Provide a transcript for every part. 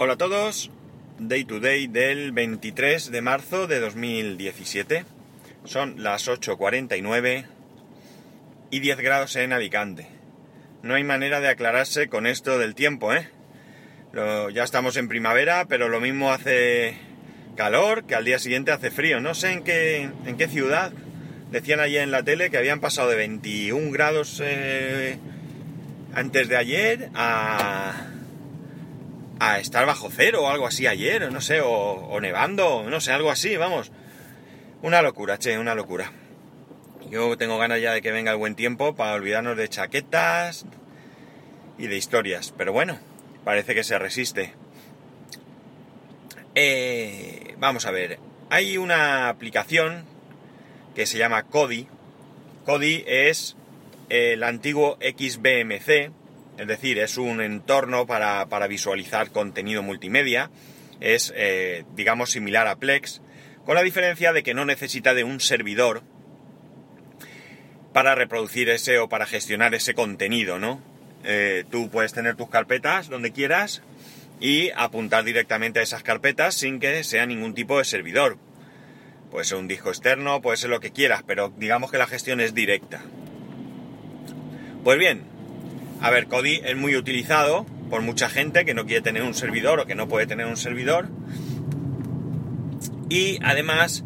Hola a todos, Day to Day del 23 de marzo de 2017. Son las 8.49 y 10 grados en Alicante. No hay manera de aclararse con esto del tiempo, ¿eh? Ya estamos en primavera, pero lo mismo hace calor que al día siguiente hace frío. No sé en qué, en qué ciudad. Decían ayer en la tele que habían pasado de 21 grados eh, antes de ayer a a estar bajo cero o algo así ayer, o no sé, o, nevando, no sé, algo así, vamos. Una locura, che, una locura. Yo tengo ganas ya de que venga el buen tiempo para olvidarnos de chaquetas y de historias, pero bueno, parece que se resiste. Eh, vamos a ver, hay una aplicación que se llama Kodi. Kodi es el antiguo XBMC, es decir, es un entorno para, para visualizar contenido multimedia. Es, eh, digamos, similar a Plex, con la diferencia de que no necesita de un servidor para reproducir ese o para gestionar ese contenido, ¿no? Eh, tú puedes tener tus carpetas donde quieras y apuntar directamente a esas carpetas sin que sea ningún tipo de servidor. Puede ser un disco externo, puede ser lo que quieras, pero digamos que la gestión es directa. Pues bien, a ver, Kodi es muy utilizado por mucha gente que no quiere tener un servidor o que no puede tener un servidor. Y además,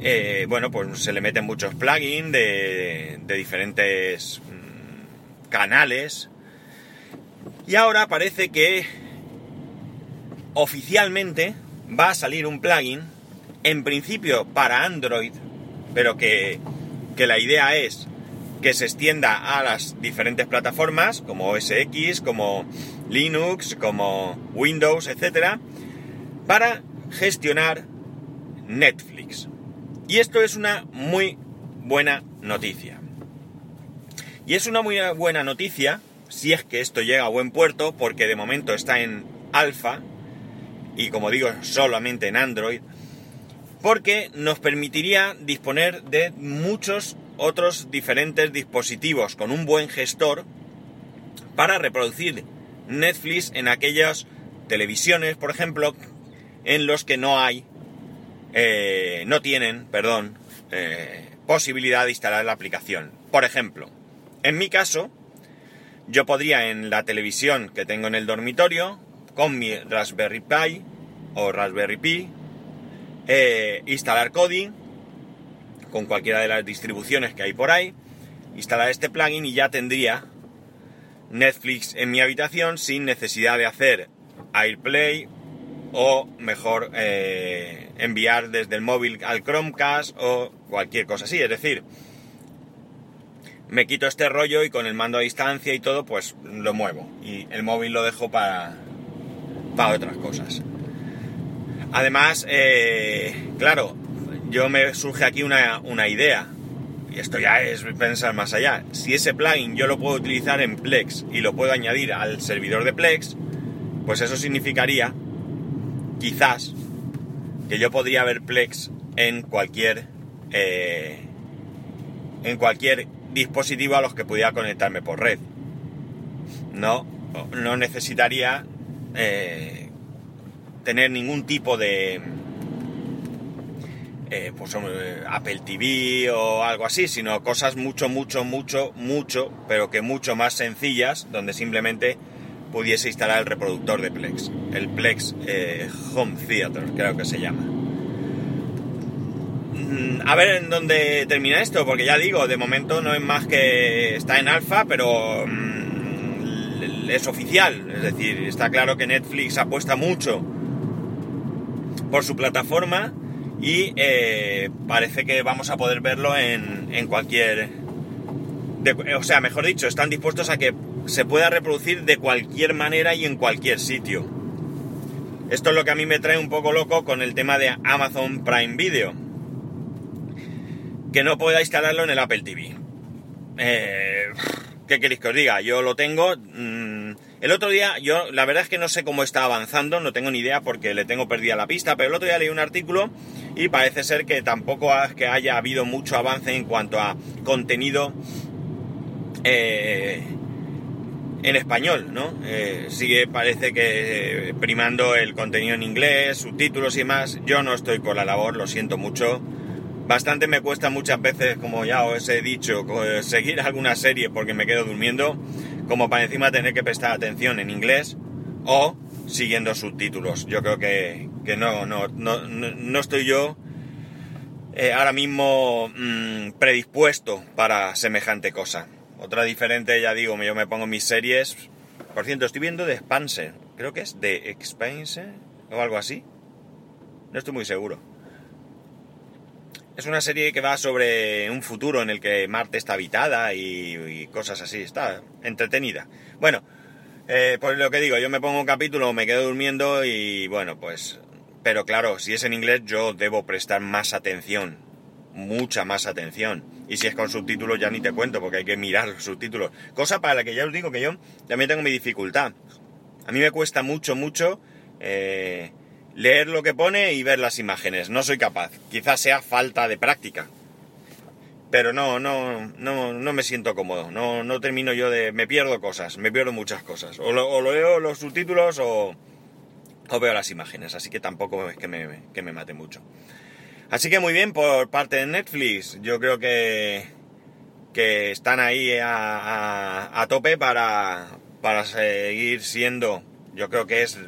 eh, bueno, pues se le meten muchos plugins de, de diferentes mm, canales. Y ahora parece que oficialmente va a salir un plugin, en principio para Android, pero que, que la idea es que se extienda a las diferentes plataformas como OS X, como Linux, como Windows, etcétera, para gestionar Netflix. Y esto es una muy buena noticia. Y es una muy buena noticia si es que esto llega a buen puerto, porque de momento está en alfa y como digo, solamente en Android, porque nos permitiría disponer de muchos otros diferentes dispositivos con un buen gestor para reproducir Netflix en aquellas televisiones, por ejemplo, en los que no hay, eh, no tienen, perdón, eh, posibilidad de instalar la aplicación. Por ejemplo, en mi caso, yo podría en la televisión que tengo en el dormitorio, con mi Raspberry Pi o Raspberry Pi, eh, instalar Kodi con cualquiera de las distribuciones que hay por ahí, instalar este plugin y ya tendría Netflix en mi habitación sin necesidad de hacer AirPlay o mejor eh, enviar desde el móvil al Chromecast o cualquier cosa así. Es decir, me quito este rollo y con el mando a distancia y todo, pues lo muevo. Y el móvil lo dejo para, para otras cosas. Además, eh, claro, yo me surge aquí una, una idea. Y esto ya es pensar más allá. Si ese plugin yo lo puedo utilizar en Plex y lo puedo añadir al servidor de Plex, pues eso significaría, quizás, que yo podría ver Plex en cualquier, eh, en cualquier dispositivo a los que pudiera conectarme por red. No, no necesitaría eh, tener ningún tipo de eh, pues Apple TV o algo así, sino cosas mucho, mucho, mucho, mucho, pero que mucho más sencillas, donde simplemente pudiese instalar el reproductor de Plex, el Plex eh, Home Theater, creo que se llama. Mm, A ver en dónde termina esto, porque ya digo, de momento no es más que está en alfa, pero mm, es oficial, es decir, está claro que Netflix apuesta mucho por su plataforma y eh, parece que vamos a poder verlo en, en cualquier... o sea, mejor dicho, están dispuestos a que se pueda reproducir de cualquier manera y en cualquier sitio. Esto es lo que a mí me trae un poco loco con el tema de Amazon Prime Video. Que no pueda instalarlo en el Apple TV. Eh, ¿Qué queréis que os diga? Yo lo tengo. mm, el otro día, yo la verdad es que no sé cómo está avanzando, no tengo ni idea porque le tengo perdida la pista, pero el otro día leí un artículo y parece ser que tampoco ha- que haya habido mucho avance en cuanto a contenido eh, en español, ¿no? Eh, sigue, parece que eh, primando el contenido en inglés, subtítulos y más. Yo no estoy por la labor, lo siento mucho. Bastante me cuesta muchas veces, como ya os he dicho, seguir alguna serie porque me quedo durmiendo, como para encima tener que prestar atención en inglés o siguiendo subtítulos. Yo creo que, no, no, no, no estoy yo eh, ahora mismo mm, predispuesto para semejante cosa. Otra diferente, ya digo, yo me pongo mis series. Por cierto, estoy viendo The Expanse. Creo que es The Expanse o algo así. No estoy muy seguro. Es una serie que va sobre un futuro en el que Marte está habitada y, cosas así. Está entretenida. Bueno, eh, pues lo que digo, yo me pongo un capítulo, me quedo durmiendo y bueno, pues pero claro, si es en inglés yo debo prestar más atención, mucha más atención. Y si es con subtítulos ya ni te cuento, porque hay que mirar los subtítulos. Cosa para la que ya os digo que yo también tengo mi dificultad. A mí me cuesta mucho, mucho eh, leer lo que pone y ver las imágenes. No soy capaz. Quizás sea falta de práctica. Pero no, no, no, no me siento cómodo. No, no termino yo de... Me pierdo cosas, me pierdo muchas cosas. O, lo, o leo los subtítulos o o veo las imágenes, así que tampoco es que me, que me mate mucho. Así que muy bien por parte de Netflix, yo creo que, que están ahí a, a, tope para, para seguir siendo, yo creo que es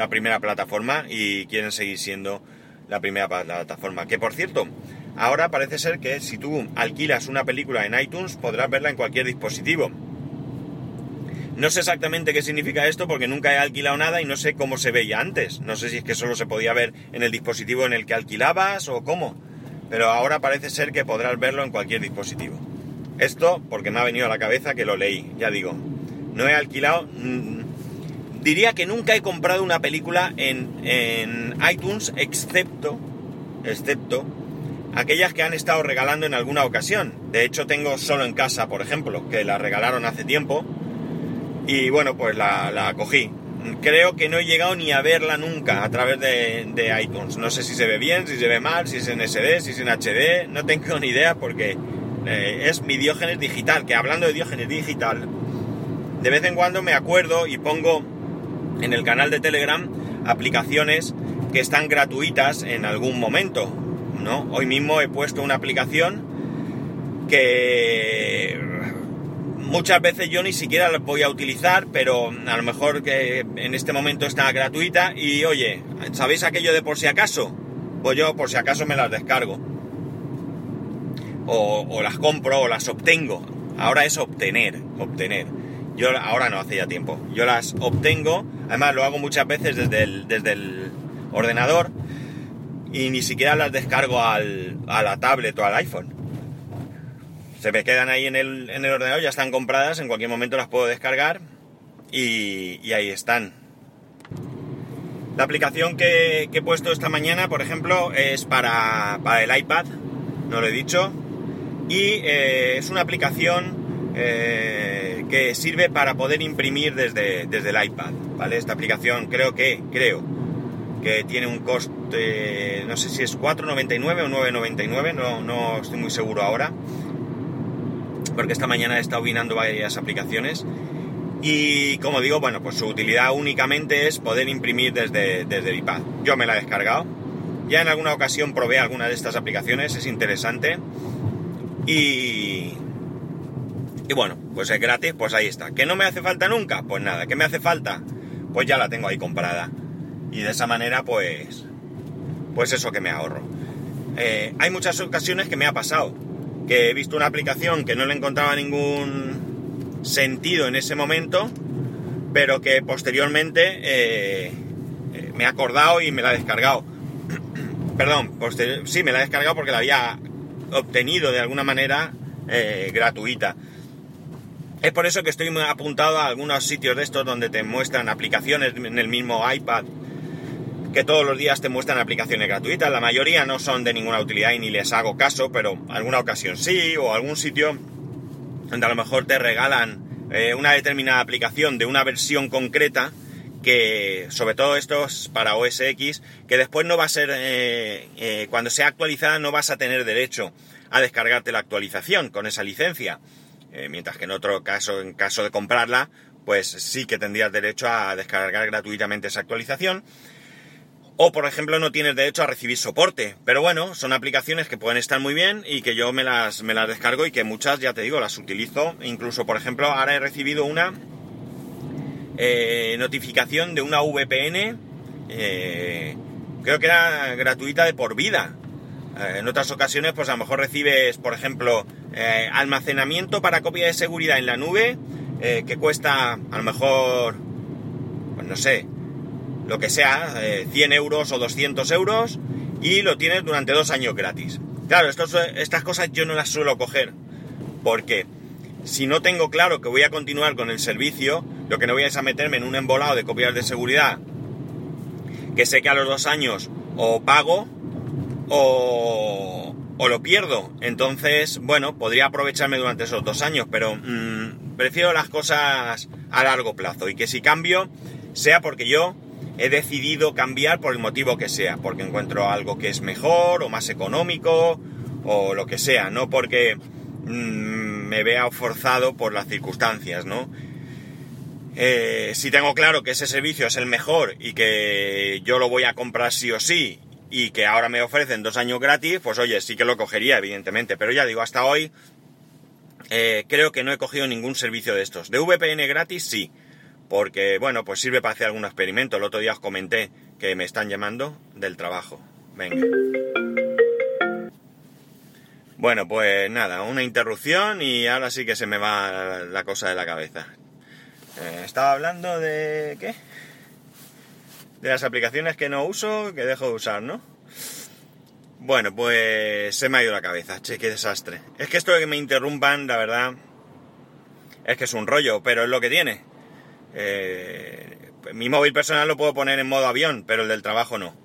la primera plataforma y quieren seguir siendo la primera plataforma. Que por cierto, ahora parece ser que si tú alquilas una película en iTunes podrás verla en cualquier dispositivo. No sé exactamente qué significa esto porque nunca he alquilado nada y no sé cómo se veía antes. No sé si es que solo se podía ver en el dispositivo en el que alquilabas o cómo. Pero ahora parece ser que podrás verlo en cualquier dispositivo. Esto porque me ha venido a la cabeza que lo leí, ya digo. No he alquilado... Diría que nunca he comprado una película en, en iTunes excepto... Excepto aquellas que han estado regalando en alguna ocasión. De hecho, tengo solo en casa, por ejemplo, que la regalaron hace tiempo y bueno, pues la, la cogí. Creo que no he llegado ni a verla nunca a través de, iTunes. No sé si se ve bien, si se ve mal, si es en SD, si es en HD. No tengo ni idea porque eh, es mi Diógenes digital. Que hablando de Diógenes digital, de vez en cuando me acuerdo y pongo en el canal de Telegram aplicaciones que están gratuitas en algún momento. ¿no? Hoy mismo he puesto una aplicación que Muchas veces yo ni siquiera la voy a utilizar, pero a lo mejor que en este momento está gratuita y oye, ¿sabéis aquello de por si acaso? Pues yo por si acaso me las descargo. O, las compro o las obtengo. Ahora es obtener, obtener. Yo ahora no hace ya tiempo. Yo las obtengo, además lo hago muchas veces desde el, desde el ordenador y ni siquiera las descargo al, a la tablet o al iPhone se me quedan ahí en el, en el ordenador, ya están compradas, en cualquier momento las puedo descargar y, ahí están. La aplicación que, he puesto esta mañana, por ejemplo, es para, el iPad, no lo he dicho, y eh, es una aplicación eh, que sirve para poder imprimir desde, desde el iPad, ¿vale? Esta aplicación creo que, creo que tiene un coste, no sé si es 4,99 o 9,99, no, no estoy muy seguro ahora porque esta mañana he estado vinando varias aplicaciones y como digo, bueno, pues su utilidad únicamente es poder imprimir desde, desde el iPad. Yo me la he descargado, ya en alguna ocasión probé alguna de estas aplicaciones, es interesante y... Y bueno, pues es gratis, pues ahí está. ¿Que no me hace falta nunca? Pues nada, ¿qué me hace falta? Pues ya la tengo ahí comprada. Y de esa manera, pues... Pues eso que me ahorro. Eh, hay muchas ocasiones que me ha pasado que he visto una aplicación que no le encontraba ningún sentido en ese momento, pero que posteriormente eh, eh, me he acordado y me la he descargado. Perdón, sí, me la he descargado porque la había obtenido de alguna manera eh, gratuita. Es por eso que estoy apuntado a algunos sitios de estos donde te muestran aplicaciones en el mismo iPad que todos los días te muestran aplicaciones gratuitas. La mayoría no son de ninguna utilidad y ni les hago caso, pero alguna ocasión sí, o algún sitio donde a lo mejor te regalan eh, una determinada aplicación de una versión concreta que sobre todo esto es para OS X, que después no va a ser, eh, eh, cuando sea actualizada no vas a tener derecho a descargarte la actualización con esa licencia. Eh, mientras que en otro caso, en caso de comprarla, pues sí que tendrías derecho a descargar gratuitamente esa actualización. O, por ejemplo, no tienes derecho a recibir soporte. Pero bueno, son aplicaciones que pueden estar muy bien y que yo me las, me las descargo y que muchas, ya te digo, las utilizo. Incluso, por ejemplo, ahora he recibido una eh, notificación de una VPN, eh, creo que era gratuita de por vida. Eh, en otras ocasiones, pues a lo mejor recibes, por ejemplo, almacenamiento para copia de seguridad en la nube, que cuesta a lo mejor, pues no sé, lo que sea, 100 euros o 200 euros, y lo tienes durante dos años gratis. Claro, estas cosas yo no las suelo coger, porque si no tengo claro que voy a continuar con el servicio, lo que no voy a es a meterme en un embolado de copias de seguridad que sé que a los dos años o pago o, o lo pierdo. Entonces, bueno, podría aprovecharme durante esos dos años, pero mm, prefiero las cosas a largo plazo y que si cambio sea porque yo he decidido cambiar por el motivo que sea, porque encuentro algo que es mejor o más económico o lo que sea, no porque mm, me vea forzado por las circunstancias, ¿no? Eh, si tengo claro que ese servicio es el mejor y que yo lo voy a comprar sí o sí y que ahora me ofrecen dos años gratis, pues oye, sí que lo cogería, evidentemente. Pero ya digo, hasta hoy eh, creo que no he cogido ningún servicio de estos. De VPN gratis sí, porque bueno, pues sirve para hacer algún experimento. El otro día os comenté que me están llamando del trabajo. Venga. Bueno, pues nada, una interrupción y ahora sí que se me va la cosa de la cabeza. Eh, estaba hablando de... ¿qué? De las aplicaciones que no uso, que dejo de usar, ¿no? Bueno, pues se me ha ido la cabeza, che, qué desastre. Es que esto de que me interrumpan, la verdad, es que es un rollo, pero es lo que tiene. Eh, mi móvil personal lo puedo poner en modo avión, pero el del trabajo no.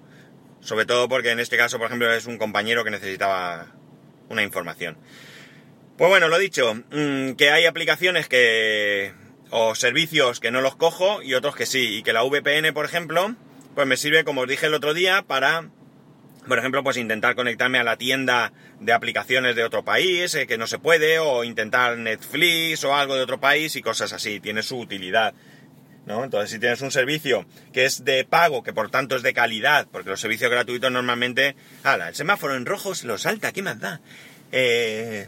Sobre todo porque en este caso, por ejemplo, es un compañero que necesitaba una información. Pues bueno, lo dicho, mm, que hay aplicaciones que o servicios que no los cojo y otros que sí. Y que la VPN, por ejemplo, pues me sirve, como os dije el otro día, para, por ejemplo, pues intentar conectarme a la tienda de aplicaciones de otro país, eh, que no se puede, o intentar Netflix o algo de otro país y cosas así. Tiene su utilidad. ¿No? Entonces, si tienes un servicio que es de pago, que por tanto es de calidad, porque los servicios gratuitos normalmente, ala, el semáforo en rojo se lo salta, ¿qué más da? Eh,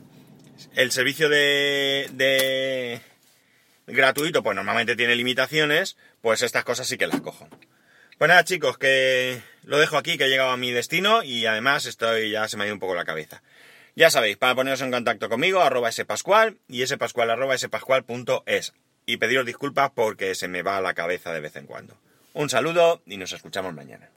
el servicio de, de, gratuito, pues normalmente tiene limitaciones, pues estas cosas sí que las cojo. Pues nada chicos, que lo dejo aquí, que he llegado a mi destino y además estoy, ya se me ha ido un poco la cabeza. Ya sabéis, para poneros en contacto conmigo, arroba spascual y spascual arroba es Y pediros disculpas porque se me va la cabeza de vez en cuando. Un saludo y nos escuchamos mañana.